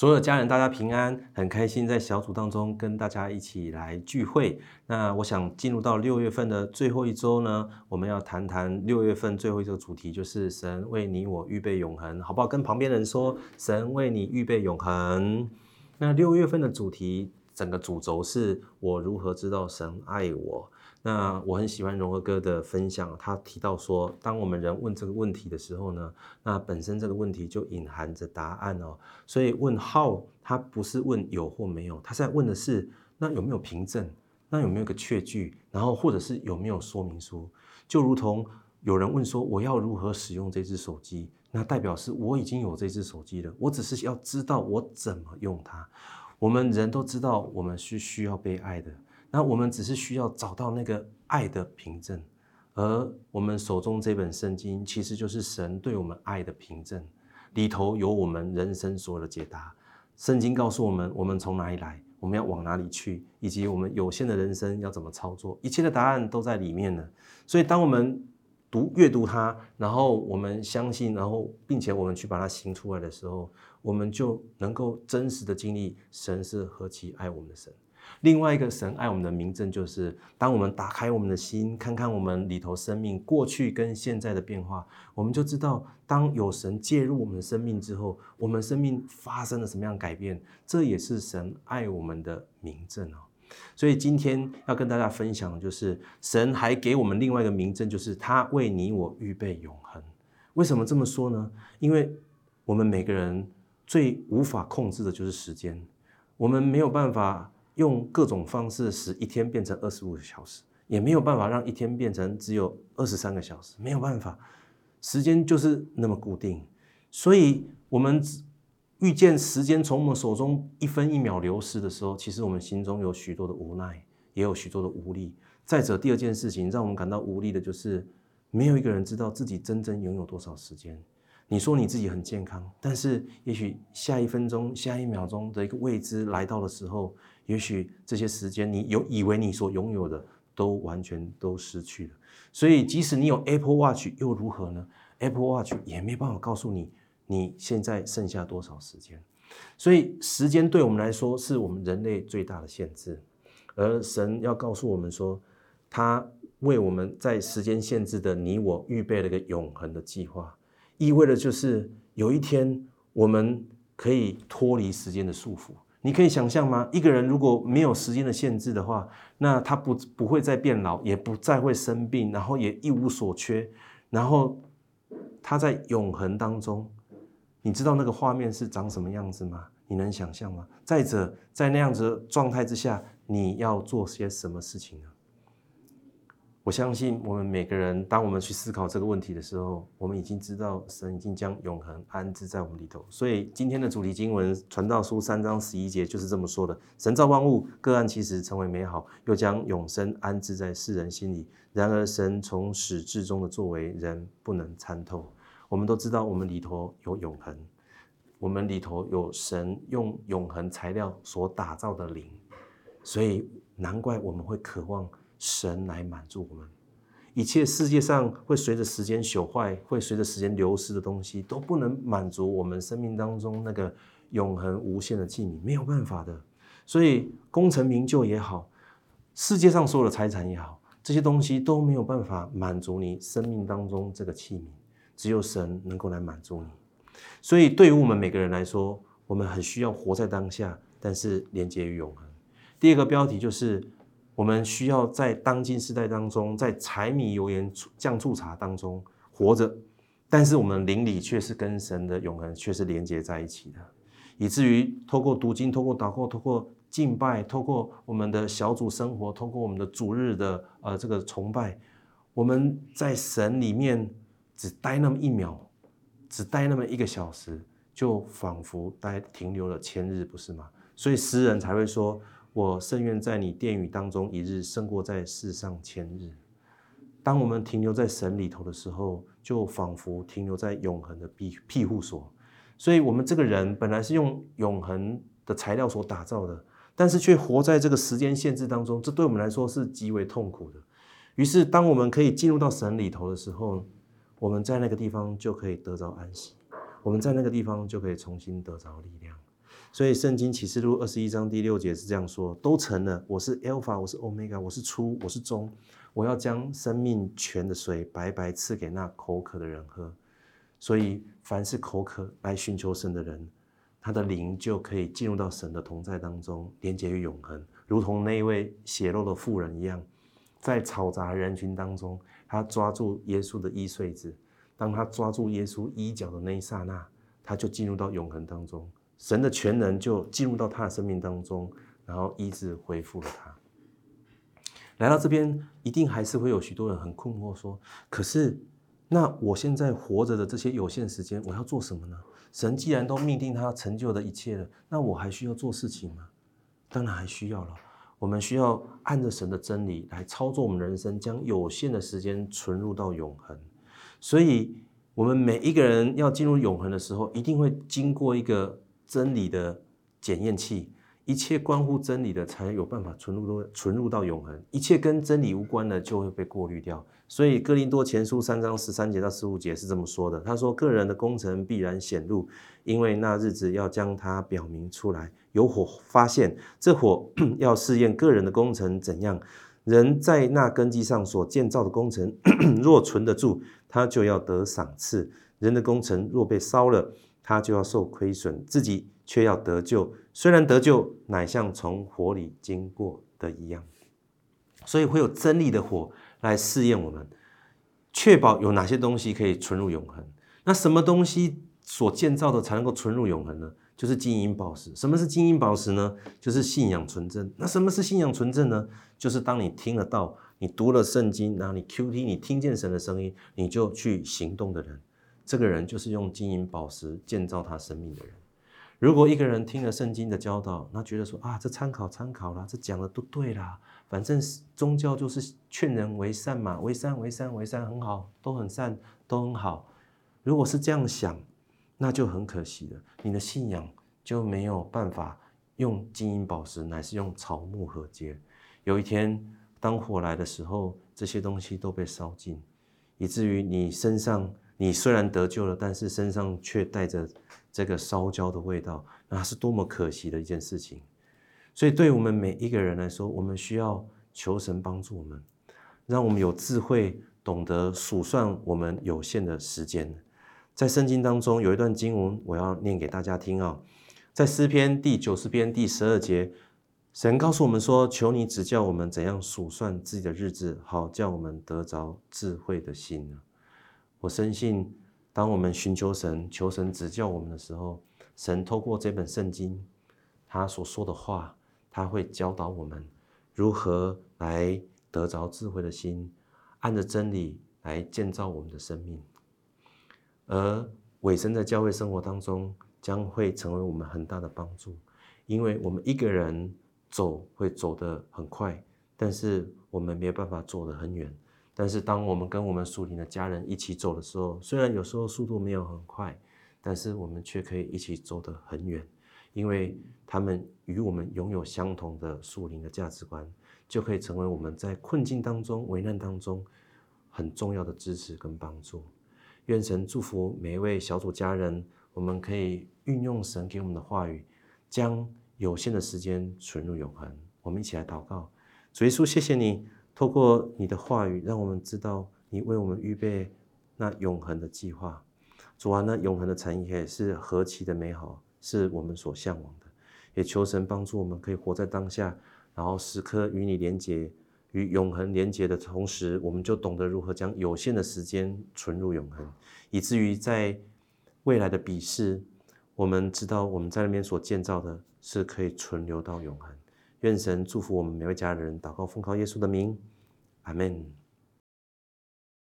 所有的家人，大家平安，很开心在小组当中跟大家一起来聚会。那我想进入到六月份的最后一周呢，我们要谈谈六月份最后一周主题，就是神为你我预备永恒，好不好？跟旁边人说，神为你预备永恒。那六月份的主题，整个主轴是我如何知道神爱我。那我很喜欢荣和哥的分享，他提到说，当我们人问这个问题的时候呢，那本身这个问题就隐含着答案哦。所以问 how，他不是问有或没有，他在问的是那有没有凭证，那有没有个确据，然后或者是有没有说明书。就如同有人问说，我要如何使用这只手机，那代表是我已经有这只手机了，我只是要知道我怎么用它。我们人都知道，我们是需要被爱的。那我们只是需要找到那个爱的凭证，而我们手中这本圣经其实就是神对我们爱的凭证，里头有我们人生所有的解答。圣经告诉我们，我们从哪里来，我们要往哪里去，以及我们有限的人生要怎么操作，一切的答案都在里面呢。所以，当我们读阅读它，然后我们相信，然后并且我们去把它行出来的时候，我们就能够真实的经历神是何其爱我们的神。另外一个神爱我们的明证，就是当我们打开我们的心，看看我们里头生命过去跟现在的变化，我们就知道，当有神介入我们的生命之后，我们生命发生了什么样改变，这也是神爱我们的明证哦。所以今天要跟大家分享的就是，神还给我们另外一个明证，就是他为你我预备永恒。为什么这么说呢？因为我们每个人最无法控制的就是时间，我们没有办法。用各种方式使一天变成二十五个小时，也没有办法让一天变成只有二十三个小时，没有办法，时间就是那么固定。所以，我们遇见时间从我们手中一分一秒流失的时候，其实我们心中有许多的无奈，也有许多的无力。再者，第二件事情让我们感到无力的就是，没有一个人知道自己真正拥有多少时间。你说你自己很健康，但是也许下一分钟、下一秒钟的一个未知来到的时候。也许这些时间，你有以为你所拥有的都完全都失去了。所以，即使你有 Apple Watch 又如何呢？Apple Watch 也没办法告诉你你现在剩下多少时间。所以，时间对我们来说是我们人类最大的限制。而神要告诉我们说，他为我们在时间限制的你我预备了一个永恒的计划，意味着就是有一天我们可以脱离时间的束缚。你可以想象吗？一个人如果没有时间的限制的话，那他不不会再变老，也不再会生病，然后也一无所缺，然后他在永恒当中，你知道那个画面是长什么样子吗？你能想象吗？再者，在那样子状态之下，你要做些什么事情呢？我相信我们每个人，当我们去思考这个问题的时候，我们已经知道神已经将永恒安置在我们里头。所以今天的主题经文《传道书》三章十一节就是这么说的：神造万物，各按其实成为美好，又将永生安置在世人心里。然而神从始至终的作为，人不能参透。我们都知道，我们里头有永恒，我们里头有神用永恒材料所打造的灵，所以难怪我们会渴望。神来满足我们，一切世界上会随着时间朽坏、会随着时间流失的东西，都不能满足我们生命当中那个永恒无限的器皿，没有办法的。所以功成名就也好，世界上所有的财产也好，这些东西都没有办法满足你生命当中这个器皿，只有神能够来满足你。所以对于我们每个人来说，我们很需要活在当下，但是连接于永恒。第二个标题就是。我们需要在当今时代当中，在柴米油盐酱醋茶当中活着，但是我们灵里却是跟神的永恒却是连接在一起的，以至于透过读经、透过祷告、透过敬拜、透过我们的小组生活、透过我们的主日的呃这个崇拜，我们在神里面只待那么一秒，只待那么一个小时，就仿佛待停留了千日，不是吗？所以诗人才会说。我甚愿在你殿宇当中一日胜过在世上千日。当我们停留在神里头的时候，就仿佛停留在永恒的庇庇护所。所以，我们这个人本来是用永恒的材料所打造的，但是却活在这个时间限制当中，这对我们来说是极为痛苦的。于是，当我们可以进入到神里头的时候，我们在那个地方就可以得着安息，我们在那个地方就可以重新得着力量。所以圣经启示录二十一章第六节是这样说：都成了，我是 Alpha，我是 Omega，我是初，我是终，我要将生命泉的水白白赐给那口渴的人喝。所以凡是口渴来寻求神的人，他的灵就可以进入到神的同在当中，连接于永恒，如同那一位血肉的妇人一样，在嘈杂人群当中，他抓住耶稣的衣穗子。当他抓住耶稣衣角的那一刹那，他就进入到永恒当中，神的全能就进入到他的生命当中，然后医治恢复了他。来到这边，一定还是会有许多人很困惑，说：可是那我现在活着的这些有限时间，我要做什么呢？神既然都命定他成就的一切了，那我还需要做事情吗？当然还需要了。我们需要按着神的真理来操作我们人生，将有限的时间存入到永恒。所以，我们每一个人要进入永恒的时候，一定会经过一个真理的检验器。一切关乎真理的，才有办法存入到存入到永恒；一切跟真理无关的，就会被过滤掉。所以，哥林多前书三章十三节到十五节是这么说的：他说，个人的工程必然显露，因为那日子要将它表明出来。有火发现，这火 要试验个人的工程怎样。人在那根基上所建造的工程，若存得住，他就要得赏赐；人的工程若被烧了，他就要受亏损，自己却要得救。虽然得救，乃像从火里经过的一样。所以会有真理的火来试验我们，确保有哪些东西可以存入永恒。那什么东西所建造的才能够存入永恒呢？就是金银宝石。什么是金银宝石呢？就是信仰纯正。那什么是信仰纯正呢？就是当你听得到，你读了圣经，然后你 Q T，你听见神的声音，你就去行动的人。这个人就是用金银宝石建造他生命的人。如果一个人听了圣经的教导，那觉得说啊，这参考参考啦，这讲的都对啦，反正宗教就是劝人为善嘛，为善为善为善很好，都很善都很好。如果是这样想，那就很可惜了，你的信仰就没有办法用金银宝石，乃是用草木和接。有一天，当火来的时候，这些东西都被烧尽，以至于你身上，你虽然得救了，但是身上却带着这个烧焦的味道，那是多么可惜的一件事情。所以，对我们每一个人来说，我们需要求神帮助我们，让我们有智慧，懂得数算我们有限的时间。在圣经当中有一段经文，我要念给大家听啊，在诗篇第九十篇第十二节，神告诉我们说：“求你指教我们怎样数算自己的日子，好叫我们得着智慧的心我深信，当我们寻求神、求神指教我们的时候，神透过这本圣经，他所说的话，他会教导我们如何来得着智慧的心，按着真理来建造我们的生命。而尾声在教会生活当中将会成为我们很大的帮助，因为我们一个人走会走得很快，但是我们没有办法走得很远。但是当我们跟我们属灵的家人一起走的时候，虽然有时候速度没有很快，但是我们却可以一起走得很远，因为他们与我们拥有相同的属灵的价值观，就可以成为我们在困境当中、危难当中很重要的支持跟帮助。愿神祝福每一位小组家人，我们可以运用神给我们的话语，将有限的时间存入永恒。我们一起来祷告，主耶稣，谢谢你透过你的话语，让我们知道你为我们预备那永恒的计划。主啊，那永恒的产业是何其的美好，是我们所向往的。也求神帮助我们，可以活在当下，然后时刻与你连结。与永恒连结的同时，我们就懂得如何将有限的时间存入永恒，以至于在未来的比试，我们知道我们在那边所建造的是可以存留到永恒。愿神祝福我们每位家人，祷告奉靠耶稣的名，Amen.